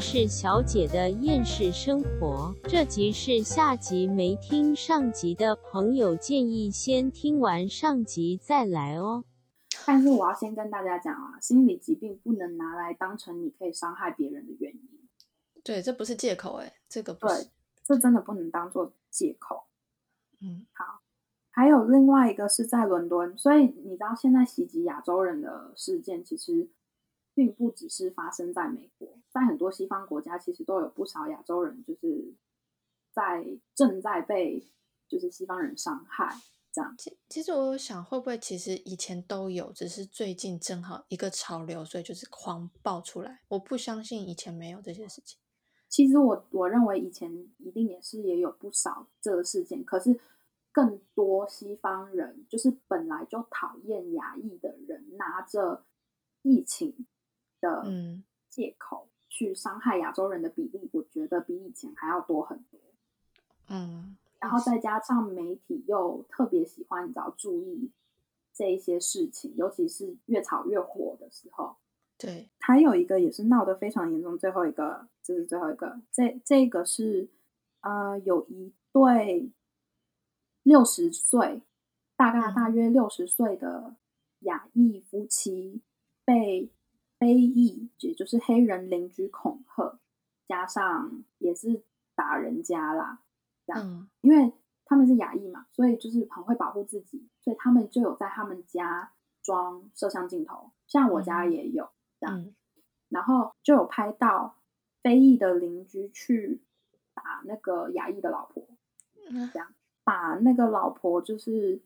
世小姐的厌世生活。这集是下集，没听上集的朋友建议先听完上集再来哦。但是我要先跟大家讲啊，心理疾病不能拿来当成你可以伤害别人的原因。对，这不是借口哎，这个不是对，这真的不能当做借口。嗯，好，还有另外一个是在伦敦，所以你知道现在袭击亚洲人的事件其实并不只是发生在美国，在很多西方国家其实都有不少亚洲人就是在正在被就是西方人伤害这样。其其实我有想，会不会其实以前都有，只是最近正好一个潮流，所以就是狂爆出来。我不相信以前没有这些事情。其实我我认为以前一定也是也有不少这个事件，可是更多西方人就是本来就讨厌亚裔的人，拿着疫情的嗯借口去伤害亚洲人的比例，我觉得比以前还要多很多。嗯，然后再加上媒体又特别喜欢，你知道注意这一些事情，尤其是越吵越火的时候。对，还有一个也是闹得非常严重，最后一个这是最后一个，这这个是呃有一对六十岁，大概大约六十岁的亚裔夫妻被非裔，也就是黑人邻居恐吓，加上也是打人家啦，这样，嗯。因为他们是亚裔嘛，所以就是很会保护自己，所以他们就有在他们家装摄像镜头，像我家嗯也有。这样嗯。然后就有拍到非裔的邻居去打那个亚裔的老婆，嗯。把那个老婆就是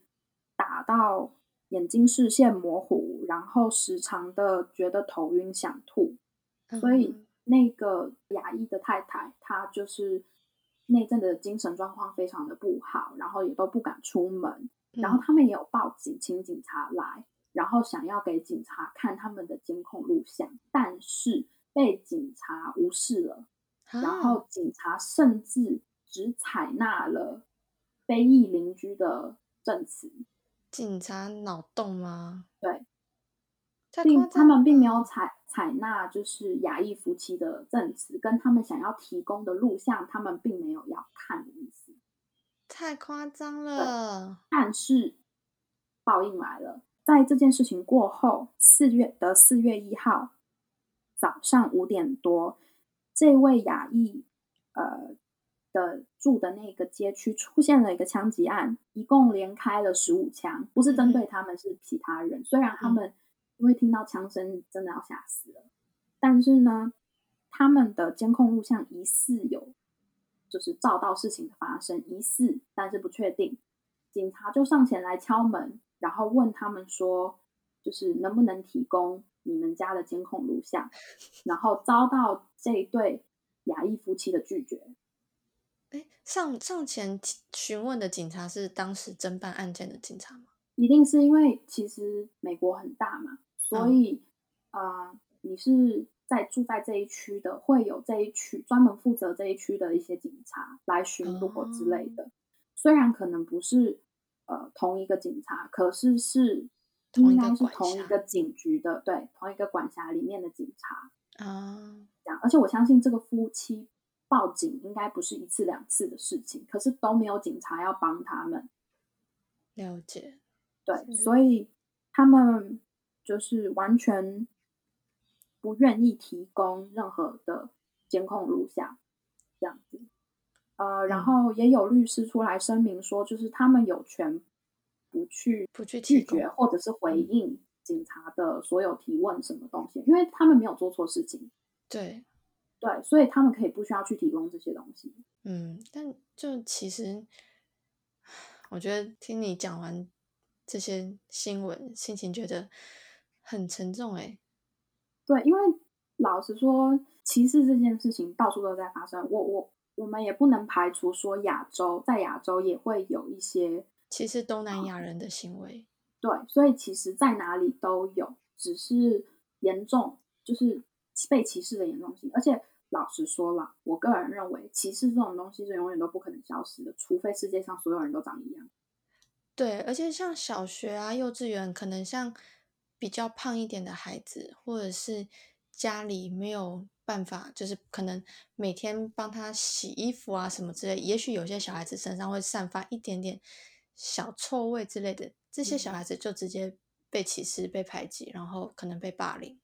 打到眼睛视线模糊，然后时常的觉得头晕想吐，所以嗯。那个牙医的太太她就是那阵的精神状况非常的不好，然后也都不敢出门，然后嗯。他们也有报警，请警察来，然后想要给警察看他们的监控录像，但是被警察无视了。然啊后警察甚至只采纳了非裔邻居的证词，警察脑洞吗？对，并他们并没有采采纳就是亚裔夫妻的证词，跟他们想要提供的录像，他们并没有要看的意思。太夸张了。但是报应来了，在这件事情过后，四月的四月一号早上五点多，这位亚裔呃的住的那个街区出现了一个枪击案，一共连开了十五枪，不是针对他们，是其他人。虽然他们因为听到枪声真的要吓死了，但是呢，他们的监控录像疑似有就是照到事情的发生，疑似但是不确定。警察就上前来敲门，然后问他们说，就是能不能提供你们家的监控录像，然后遭到这一对亚裔夫妻的拒绝。哎，上上前询问的警察是当时侦办案件的警察吗？一定是因为其实美国很大嘛，所嗯以、呃，你是在住在这一区的，会有这一区专门负责这一区的一些警察来巡逻之类的。虽然可能不是呃同一个警察，可是是同应该是同一个警局的，对，同一个管辖里面的警察。啊，这样，而且我相信这个夫妻报警应该不是一次两次的事情，可是都没有警察要帮他们。了解。对，所以他们就是完全不愿意提供任何的监控录像，这样子。呃，然嗯后也有律师出来声明说，就是他们有权不去不去拒绝或者是回嗯应警察的所有提问什么东西，因为他们没有做错事情，对，对，所以他们可以不需要去提供这些东西。嗯，但就其实，我觉得听你讲完这些新闻，心情觉得很沉重哎。对，因为老实说，歧视这件事情到处都在发生。我我我们也不能排除说亚洲在亚洲也会有一些歧视东南亚人的行为，对，所以其实在哪里都有，只是严重就是被歧视的严重性。而且老实说了，我个人认为歧视这种东西是永远都不可能消失的，除非世界上所有人都长一样。对，而且像小学啊、幼稚园，可能像比较胖一点的孩子，或者是家里没有办法，就是可能每天帮他洗衣服啊什么之类，也许有些小孩子身上会散发一点点小臭味之类的，这些小孩子就直接被歧视、被排挤，然后可能被霸凌。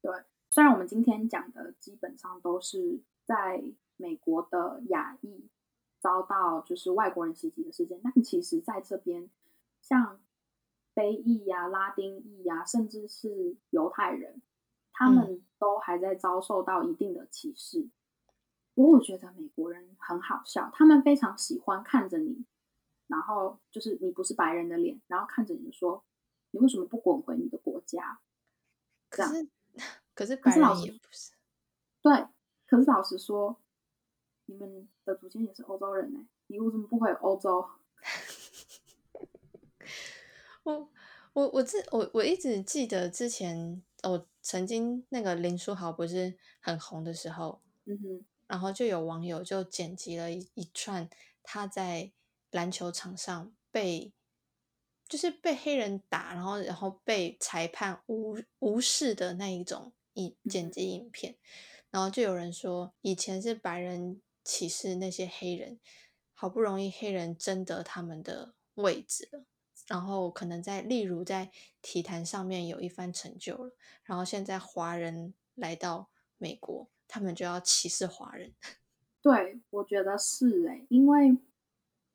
对，虽然我们今天讲的基本上都是在美国的亚裔遭到就是外国人袭击的事件，但其实在这边像非裔呀、拉丁裔呀，甚至是犹太人。他们都还在遭受到一定的歧视。不过，我觉得美国人很好笑，他们非常喜欢看着你，然后就是你不是白人的脸，然后看着你说：“你为什么不滚回你的国家？”可是，可是白人也不是。对，可是老实说，你们的祖先也是欧洲人呢，你为什么不回欧洲？我我我自我我一直记得之前我。曾经那个林书豪不是很红的时候，嗯哼，然后就有网友就剪辑了一一串他在篮球场上被就是被黑人打，然后然后被裁判无无视的那一种影剪辑影片，然后就有人说以前是白人歧视那些黑人，好不容易黑人争得他们的位置了。然后可能在，例如在体坛上面有一番成就了，然后现在华人来到美国，他们就要歧视华人。对，我觉得是哎，因为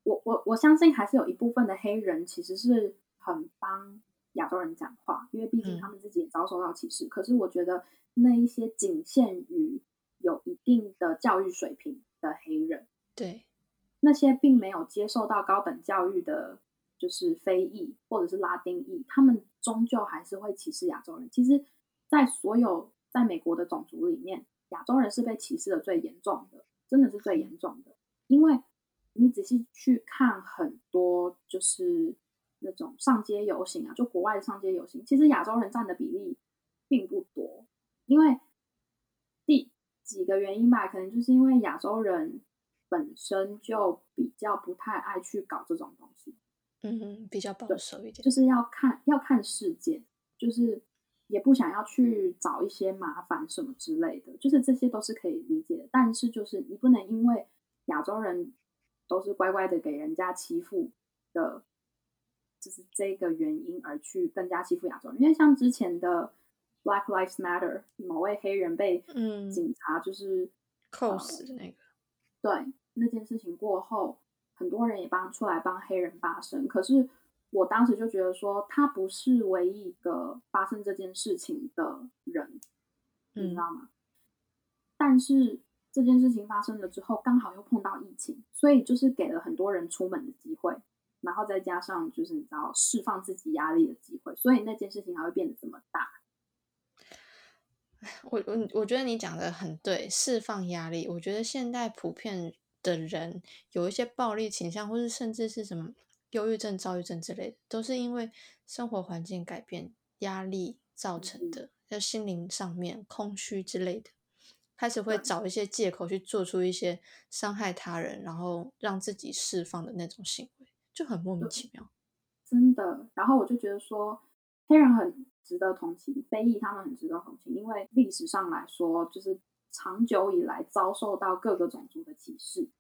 我我我相信还是有一部分的黑人其实是很帮亚洲人讲话，因为毕竟他们自己也遭受到歧视。可是我觉得那一些仅限于有一定的教育水平的黑人，对那些并没有接受到高等教育的。就是非裔或者是拉丁裔，他们终究还是会歧视亚洲人。其实，在所有在美国的种族里面，亚洲人是被歧视的最严重的，真的是最严重的。因为你仔细去看很多，就是那种上街游行啊，就国外的上街游行，其实亚洲人占的比例并不多。因为第几个原因吧，可能就是因为亚洲人本身就比较不太爱去搞这种东西。嗯，比较保守一点，就是要看要看事件，就是也不想要去找一些麻烦什么之类的，就是这些都是可以理解的。但是就是你不能因为亚洲人都是乖乖的给人家欺负的，就是这个原因而去更加欺负亚洲人。因为像之前的 Black Lives Matter，某位黑人被警察就是扣死的那个，对那件事情过后。很多人也帮出来帮黑人发声，可是我当时就觉得说，他不是唯一一个发生这件事情的人，你知道吗？但是这件事情发生了之后，刚好又碰到疫情，所以就是给了很多人出门的机会，然后再加上就是你知道释放自己压力的机会，所以那件事情才会变得这么大。我我我觉得你讲的很对，释放压力。我觉得现代普遍。的人有一些暴力倾向，或是甚至是什么忧郁症、躁郁症之类的，都是因为生活环境改变、压力造成的，在心灵上面空虚之类的，开始会找一些借口去做出一些伤害他人，然后让自己释放的那种行为，就很莫名其妙。真的，然后我就觉得说，黑人很值得同情，非裔他们很值得同情，因为历史上来说，就是。长久以来遭受到各个种族的歧视，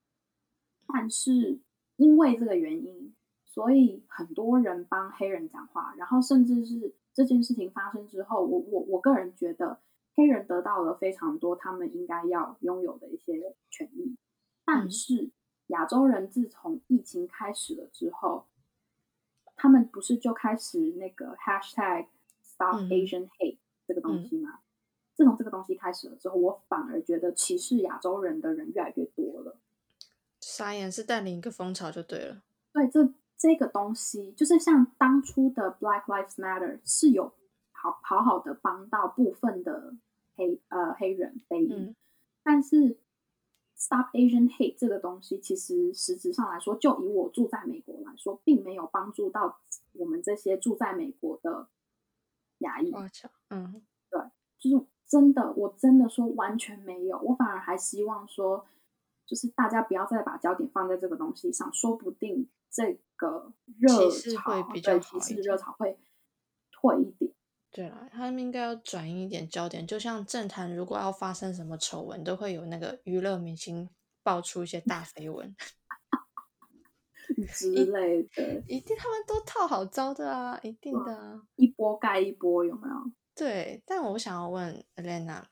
但是因为这个原因，所以很多人帮黑人讲话，然后甚至是这件事情发生之后，我我我个人觉得黑人得到了非常多他们应该要拥有的一些权益，但是亚洲人自从疫情开始了之后，他们不是就开始那个 hashtag stop Asian hate 这个东西吗？自从这个东西开始了之后，我反而觉得歧视亚洲人的人越来越多了。傻眼是带领一个风潮就对了。对，这这个东西就是像当初的 Black Lives Matter 是有好好好的帮到部分的黑呃黑人非裔，但是 Stop Asian Hate 这个东西，其实实质上来说，就以我住在美国来说，并没有帮助到我们这些住在美国的亚裔。嗯，对，就是。真的，我真的说完全没有，我反而还希望说，就是大家不要再把焦点放在这个东西上，说不定这个热潮对歧视热潮会退一点。对啦，他们应该要转移一点焦点，就像政坛如果要发生什么丑闻，都会有那个娱乐明星爆出一些大绯闻 之类的，一定他们都套好招的啊，一定的啊，一波盖一波，有没有？对。但我想要问 Elena，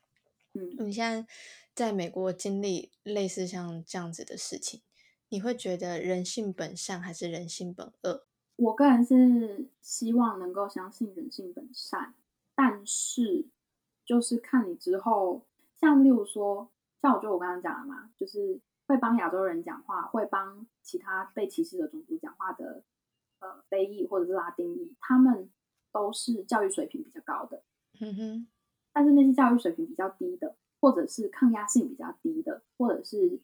嗯，你现在在美国经历类似像这样子的事情，你会觉得人性本善还是人性本恶？我个人是希望能够相信人性本善，但是就是看你之后，像例如说，像我就我刚刚讲的嘛，就是会帮亚洲人讲话，会帮其他被歧视的种族讲话的，呃，非裔或者是拉丁裔，他们都是教育水平比较高的，嗯哼，但是那些教育水平比较低的，或者是抗压性比较低的，或者是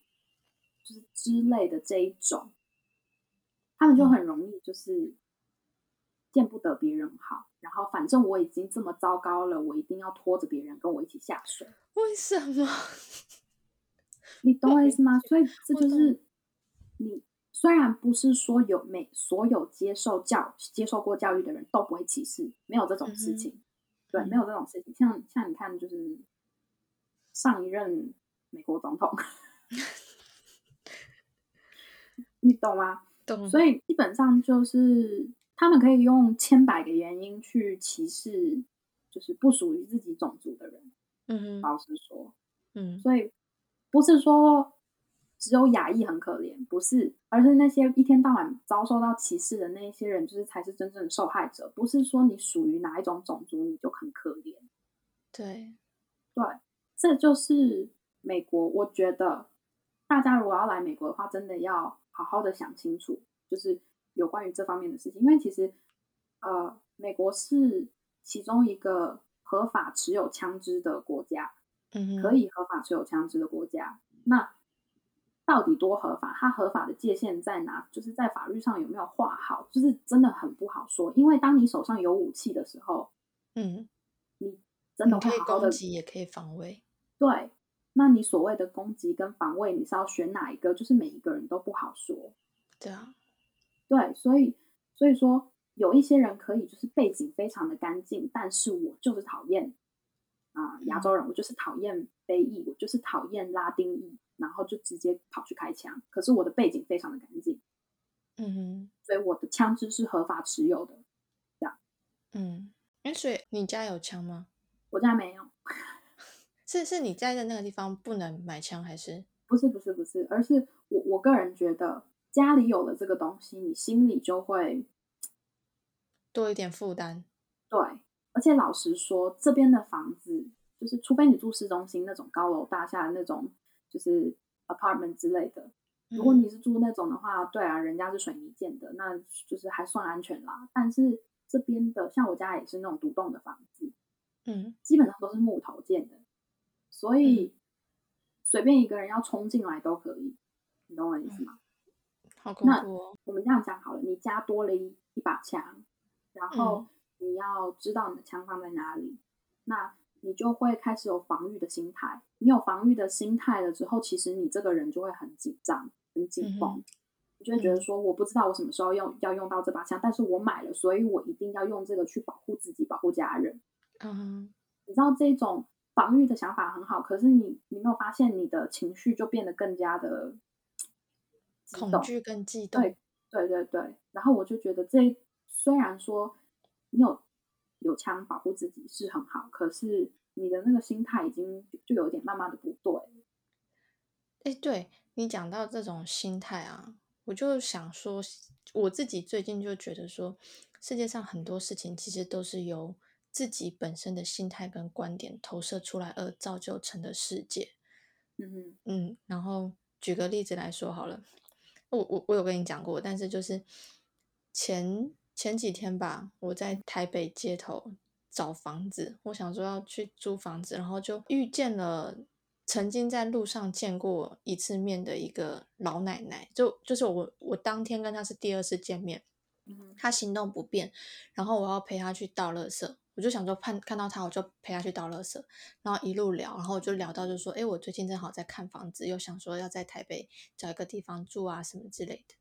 就是之类的这一种。他们就很容易就是见不得别人好，然后反正我已经这么糟糕了，我一定要拖着别人跟我一起下水。为什么？你懂我意思吗？所以这就是你虽然不是说有每所有接受教接受过教育的人都不会歧视，没有这种事情，对，嗯没有这种事情。像像你看，就是上一任美国总统，你懂吗？懂，所以基本上就是他们可以用千百个原因去歧视，就是不属于自己种族的人。嗯哼，老实说，嗯所以不是说只有亚裔很可怜，不是，而是那些一天到晚遭受到歧视的那一些人，就是才是真正的受害者。不是说你属于哪一种种族你就很可怜。对，对，这就是美国。我觉得大家如果要来美国的话，真的要好好的想清楚，就是有关于这方面的事情。因为其实，呃，美国是其中一个合法持有枪支的国家，嗯，可以合法持有枪支的国家。那到底多合法？它合法的界限在哪？就是在法律上有没有画好？就是真的很不好说。因为当你手上有武器的时候，嗯，你真的会好好的攻击，也可以防卫。对，那你所谓的攻击跟防卫，你是要选哪一个？就是每一个人都不好说。对啊，对，所以所以说有一些人可以就是背景非常的干净，但是我就是讨厌啊、亚洲人，我就是讨厌非裔，我就是讨厌拉丁裔，然后就直接跑去开枪。可是我的背景非常的干净，嗯哼，所以我的枪支是合法持有的。这样嗯，哎，所以你家有枪吗？我家没有，是是你在的那个地方不能买枪，还是？不是不是不是，而是我我个人觉得家里有了这个东西，你心里就会多一点负担。对，而且老实说，这边的房子就是，除非你住市中心那种高楼大厦的那种，就是 apartment 之类的。如果嗯你是住那种的话，对啊，人家是水泥建的，那就是还算安全啦。但是这边的，像我家也是那种独栋的房子，嗯基本上都是木头建的，所以随便一个人要冲进来都可以，你懂我的意思吗？好恐那怖哦。我们这样讲好了，你家多了一一把枪，然后嗯你要知道你的枪放在哪里，那你就会开始有防御的心态。你有防御的心态了之后，其实你这个人就会很紧张、很紧绷，就会觉得说，我不知道我什么时候用要用到这把枪，但是我买了，所以我一定要用这个去保护自己、保护家人。嗯哼，你知道这种防御的想法很好，可是你你没有发现你的情绪就变得更加的恐惧跟激动。对对对对，然后我就觉得这虽然说你有有枪保护自己是很好，可是你的那个心态已经就就有点慢慢的不对。哎，对你讲到这种心态啊，我就想说，我自己最近就觉得说，世界上很多事情其实都是由自己本身的心态跟观点投射出来而造就成的世界。嗯嗯，然后举个例子来说好了，我我我有跟你讲过，但是就是前前几天吧，我在台北街头找房子，我想说要去租房子，然后就遇见了曾经在路上见过一次面的一个老奶奶，就就是我我当天跟她是第二次见面，她行动不便，然后我要陪她去倒垃圾，我就想说看看到他我就陪他去倒垃圾，然后一路聊，然后我就聊到就说，哎，我最近正好在看房子，又想说要在台北找一个地方住啊什么之类的。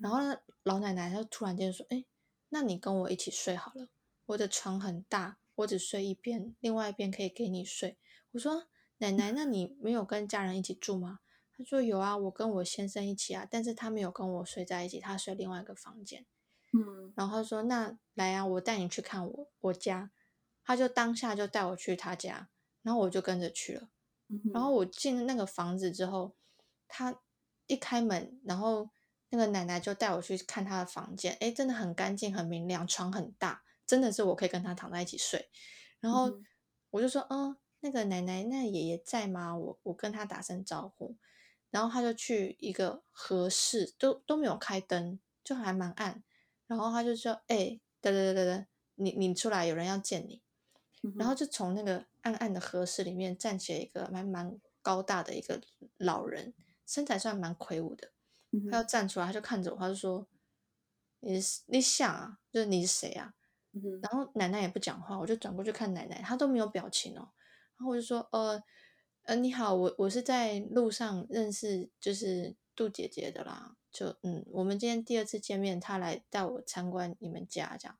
然后呢，老奶奶她突然间说，哎，那你跟我一起睡好了，我的床很大，我只睡一边，另外一边可以给你睡。我说奶奶，那你没有跟家人一起住吗？她说有啊，我跟我先生一起啊，但是他没有跟我睡在一起，他睡另外一个房间。嗯然后他说那来啊，我带你去看我我家。他就当下就带我去他家，然后我就跟着去了。嗯，然后我进那个房子之后，他一开门，然后那个奶奶就带我去看她的房间，诶，真的很干净、很明亮，床很大，真的是我可以跟她躺在一起睡。然后我就说，嗯，那个奶奶、那爷爷在吗？我我跟他打声招呼，然后他就去一个合适，都都没有开灯，就还蛮暗。然后他就说，哎，等等等等等，你你出来，有人要见你。嗯然后就从那个暗暗的和室里面站起来一个蛮蛮高大的一个老人，身材算蛮魁梧的。他要站出来，他就看着我，他就说：“你是你想啊，就是你是谁啊嗯？”然后奶奶也不讲话，我就转过去看奶奶，她都没有表情哦。然后我就说：“呃呃，你好，我我是在路上认识就是杜姐姐的啦，就嗯，我们今天第二次见面，他来带我参观你们家这样。”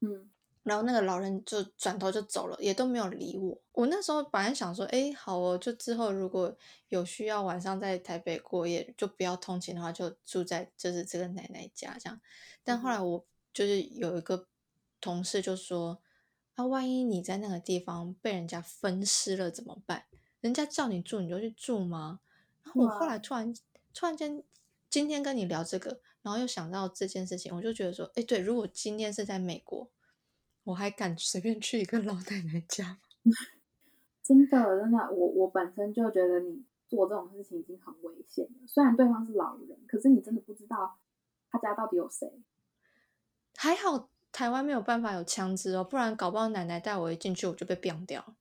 嗯然后那个老人就转头就走了，也都没有理我。我那时候本来想说，哎，好哦，就之后如果有需要晚上在台北过夜，就不要通勤的话，就住在就是这个奶奶家这样。但后来我就是有一个同事就说，啊，万一你在那个地方被人家分尸了怎么办？人家叫你住你就去住吗？然后我后哇来突然突然间今天跟你聊这个，然后又想到这件事情，我就觉得说，哎，对，如果今天是在美国。我还敢随便去一个老奶奶家吗？真的真的，我我本身就觉得你做这种事情已经很危险了。虽然对方是老人，可是你真的不知道他家到底有谁。还好台湾没有办法有枪支哦，不然搞不好奶奶带我一进去我就被毙掉了。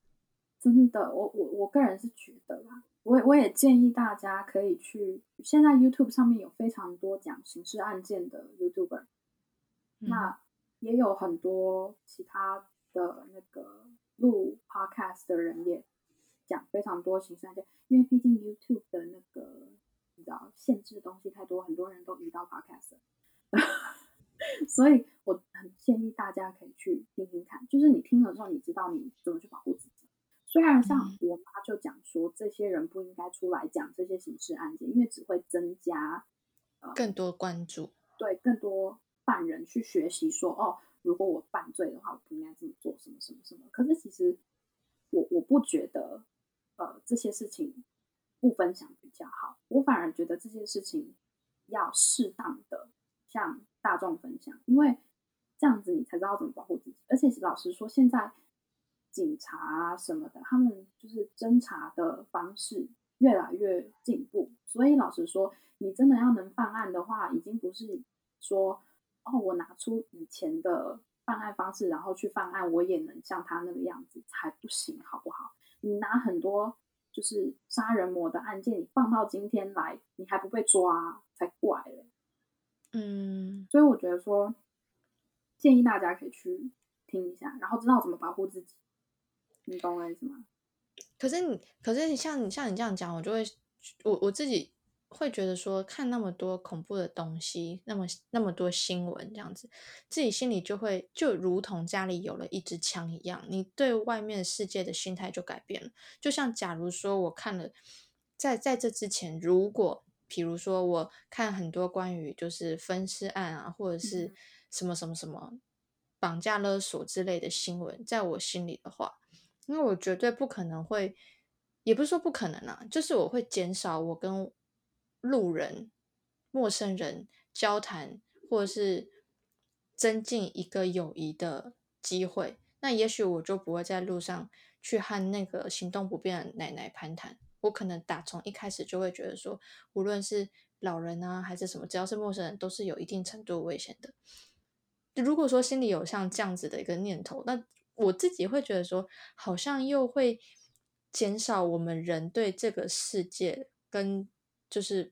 真的，我我我个人是觉得啦，我我也建议大家可以去，现在 YouTube 上面有非常多讲刑事案件的 YouTuber，、嗯那也有很多其他的那个录 Podcast 的人也讲非常多刑事案件，因为毕竟 YouTube 的那个你知道限制的东西太多，很多人都移到 Podcast 了。所以我很建议大家可以去听听看，就是你听了之后，你知道你怎么去保护自己。虽然像嗯我妈就讲说，这些人不应该出来讲这些刑事案件，因为只会增加更多关注。对更多犯人去学习说，哦，如果我犯罪的话，我不应该这么做，什么什么什么。可是其实我我不觉得，呃，这些事情不分享比较好。我反而觉得这件事情要适当的向大众分享，因为这样子你才知道怎么保护自己。而且老实说，现在警察啊什么的，他们就是侦查的方式越来越进步，所以老实说，你真的要能犯案的话，已经不是说哦，我拿出以前的犯案方式，然后去犯案，我也能像他那个样子，才不行，好不好？你拿很多就是杀人魔的案件，你放到今天来，你还不被抓，才怪嘞。嗯，所以我觉得说，建议大家可以去听一下，然后知道怎么保护自己。你懂我意思吗？可是你，可是你像你像你这样讲，我就会，我我自己会觉得说，看那么多恐怖的东西，那么那么多新闻这样子，自己心里就会就如同家里有了一支枪一样，你对外面世界的心态就改变了。就像假如说我看了，在在这之前，如果比如说我看很多关于就是分尸案啊，或者是嗯什么什么什么绑架勒索之类的新闻，在我心里的话。因为我绝对不可能会，也不是说不可能啊，就是我会减少我跟路人、陌生人交谈，或者是增进一个友谊的机会。那也许我就不会在路上去和那个行动不便的奶奶攀谈。我可能打从一开始就会觉得说，无论是老人啊还是什么，只要是陌生人，都是有一定程度危险的。如果说心里有像这样子的一个念头，那我自己会觉得说，好像又会减少我们人对这个世界跟就是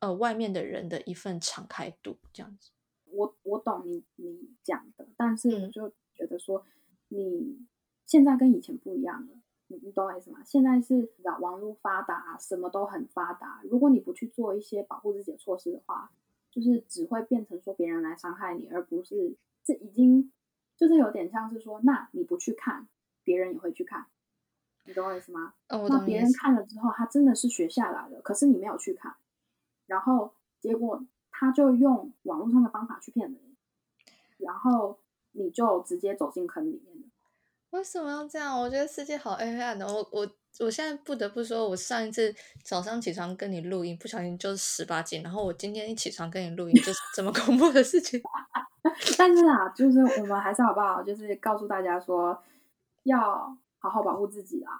呃外面的人的一份敞开度，这样子。我我懂你你讲的，但是我嗯就觉得说，你现在跟以前不一样了。你你懂我意思吗？现在是啊，网络发达，什么都很发达。如果你不去做一些保护自己的措施的话，就是只会变成说别人来伤害你，而不是这已经就是有点像是说，那你不去看，别人也会去看，你懂我意思吗？嗯，我那别人。看了之后，他真的是学下来了，可是你没有去看，然后结果他就用网络上的方法去骗人，然后你就直接走进坑里面了。为什么要这样？我觉得世界好黑暗的。我我我现在不得不说，我上一次早上起床跟你录音，不小心就是十八禁，然后我今天一起床跟你录音，就是这么 恐怖的事情。但是啊，就是我们还是好不好？就是告诉大家说，要好好保护自己啦。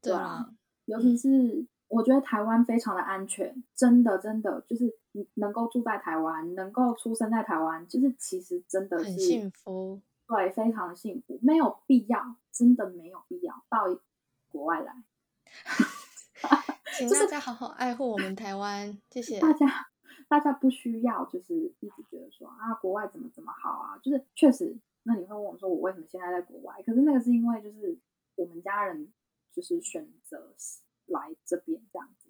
对啊啊，尤其是我觉得台湾非常的安全，真的真的就是你能够住在台湾，能够出生在台湾，就是其实真的是很幸福。对，非常的幸福，没有必要，真的没有必要到国外来。请大家好好爱护我们台湾，谢谢。大家大家不需要就是一直觉得说啊国外怎么怎么好啊，就是确实，那你会问我说我为什么现在在国外？可是那个是因为就是我们家人就是选择来这边这样子。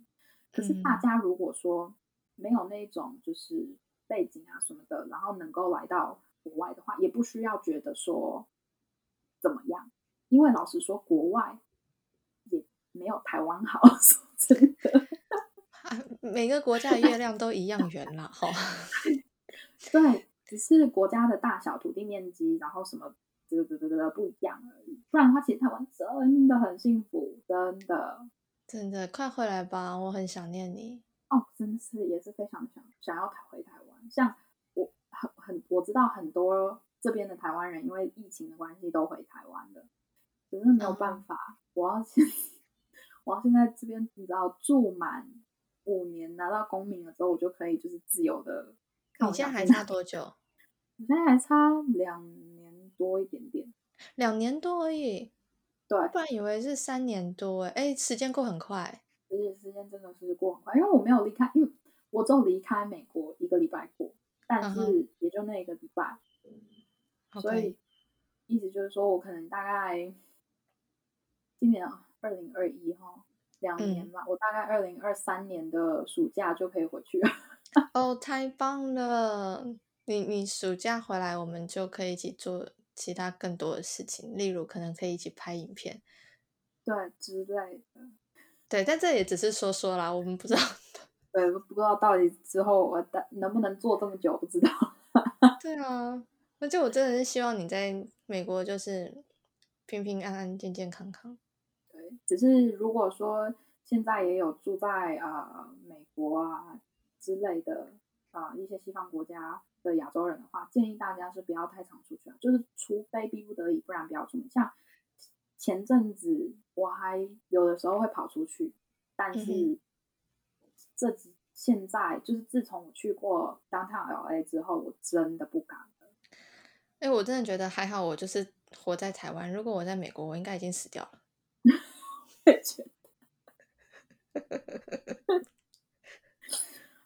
可是大嗯家如果说没有那种就是背景啊什么的，然后能够来到国外的话，也不需要觉得说怎么样，因为老实说，国外也没有台湾好，说真的。啊每个国家的月亮都一样圆啦，哈。对，只是国家的大小、土地面积，然后什么这个这个这不一样而已。不然的话，其实台湾真的很幸福，真的真的，快回来吧，我很想念你。哦，真的是也是非常想想要回台湾。像我很很我知道很多这边的台湾人，因为疫情的关系都回台湾了，只是没有办法，我要现我要现在这边你知道住满五年，拿到公民了之后，我就可以就是自由的。你现在还差多久？我现在还差两年多一点点。两年多而已，对，不然以为是三年多哎，哎，时间过很快。而且时间真的是过很快，因为我没有离开，因为我只有离开美国一个礼拜过，但嗯是也就那一个礼拜，所以意思就是说我可能大概今年二零二一哈两年嗯吧，我大概二零二三年的暑假就可以回去了。哦，太棒了！你你暑假回来，我们就可以一起做其他更多的事情，例如可能可以一起拍影片。对之类的，对，但这也只是说说啦，我们不知道。对，不知道到底之后我的能不能做这么久，不知道。对啊，而且我真的是希望你在美国就是平平安安、健健康康。对，只是如果说现在也有住在呃美国啊之类的啊、呃一些西方国家的亚洲人的话，建议大家是不要太常出去啊，就是除非逼不得已，不然不要出门。像前阵子我还有的时候会跑出去，但嗯是这几现在就是自从我去过 downtown LA 之后，我真的不敢了。哎，我真的觉得还好，我就是活在台湾。如果我在美国，我应该已经死掉了。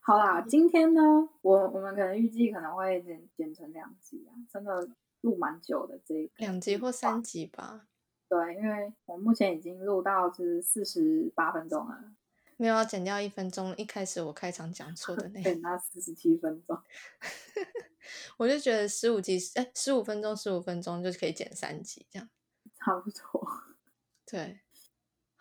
好啦，今天呢，我我们可能预计可能会剪剪成两集啊，真的录蛮久的这两集或三集吧，对，因为我目前已经录到是四十八分钟了，没有要剪掉一分钟。一开始我开场讲错的那 对，那四十七分钟。我就觉得十五集，哎，十五分钟，十五分钟就可以剪三集这样。差不多。对，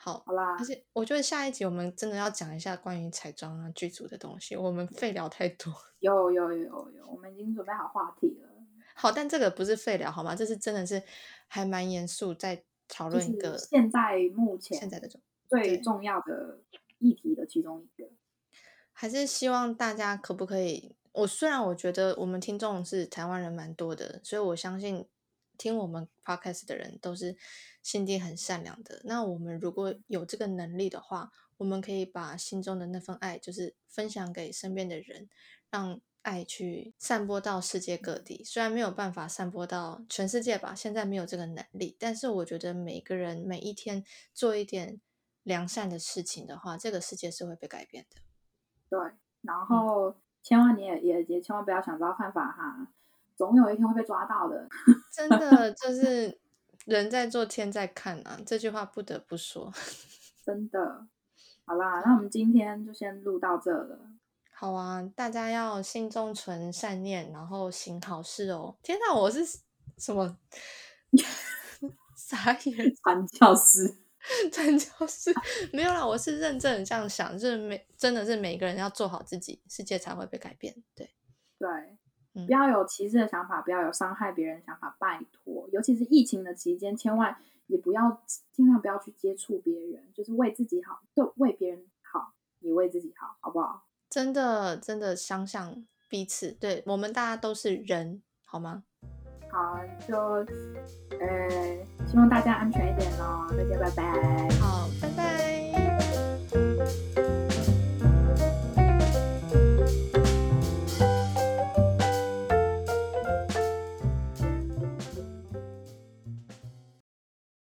好，好啦而，且我觉得下一集我们真的要讲一下关于彩妆啊剧组的东西，我们废聊太多。有有有有有，我们已经准备好话题了，好，但这个不是废聊好吗？这是真的是还蛮严肃，在讨论一个现在目前现在的状最重要的议题的其中一个。还是希望大家可不可以？我虽然我觉得我们听众是台湾人蛮多的，所以我相信听我们 podcast 的人都是心地很善良的。那我们如果有这个能力的话，我们可以把心中的那份爱，就是分享给身边的人，让爱去散播到世界各地。虽然没有办法散播到全世界吧，现在没有这个能力，但是我觉得每个人每一天做一点良善的事情的话，这个世界是会被改变的。对，然嗯后千万你也也也千万不要想着要犯法哈，总有一天会被抓到的。真的就是人在做天在看啊，这句话不得不说。真的。好啦，那我们今天就先录到这了。好啊，大家要心中存善念，然后行好事哦。天哪，我是什么？傻眼，传教士。传教士没有啦，我是认真的这样想，就是每真的是每个人要做好自己，世界才会被改变。对对，嗯不要有歧视的想法，不要有伤害别人的想法，拜托。尤其是疫情的期间，千万也不要尽量不要去接触别人，就是为自己好，对，为别人好，也为自己好，好不好？真的真的相向彼此，对我们大家都是人，好吗？好，就呃，希望大家安全一点咯，大家拜拜。好，拜拜。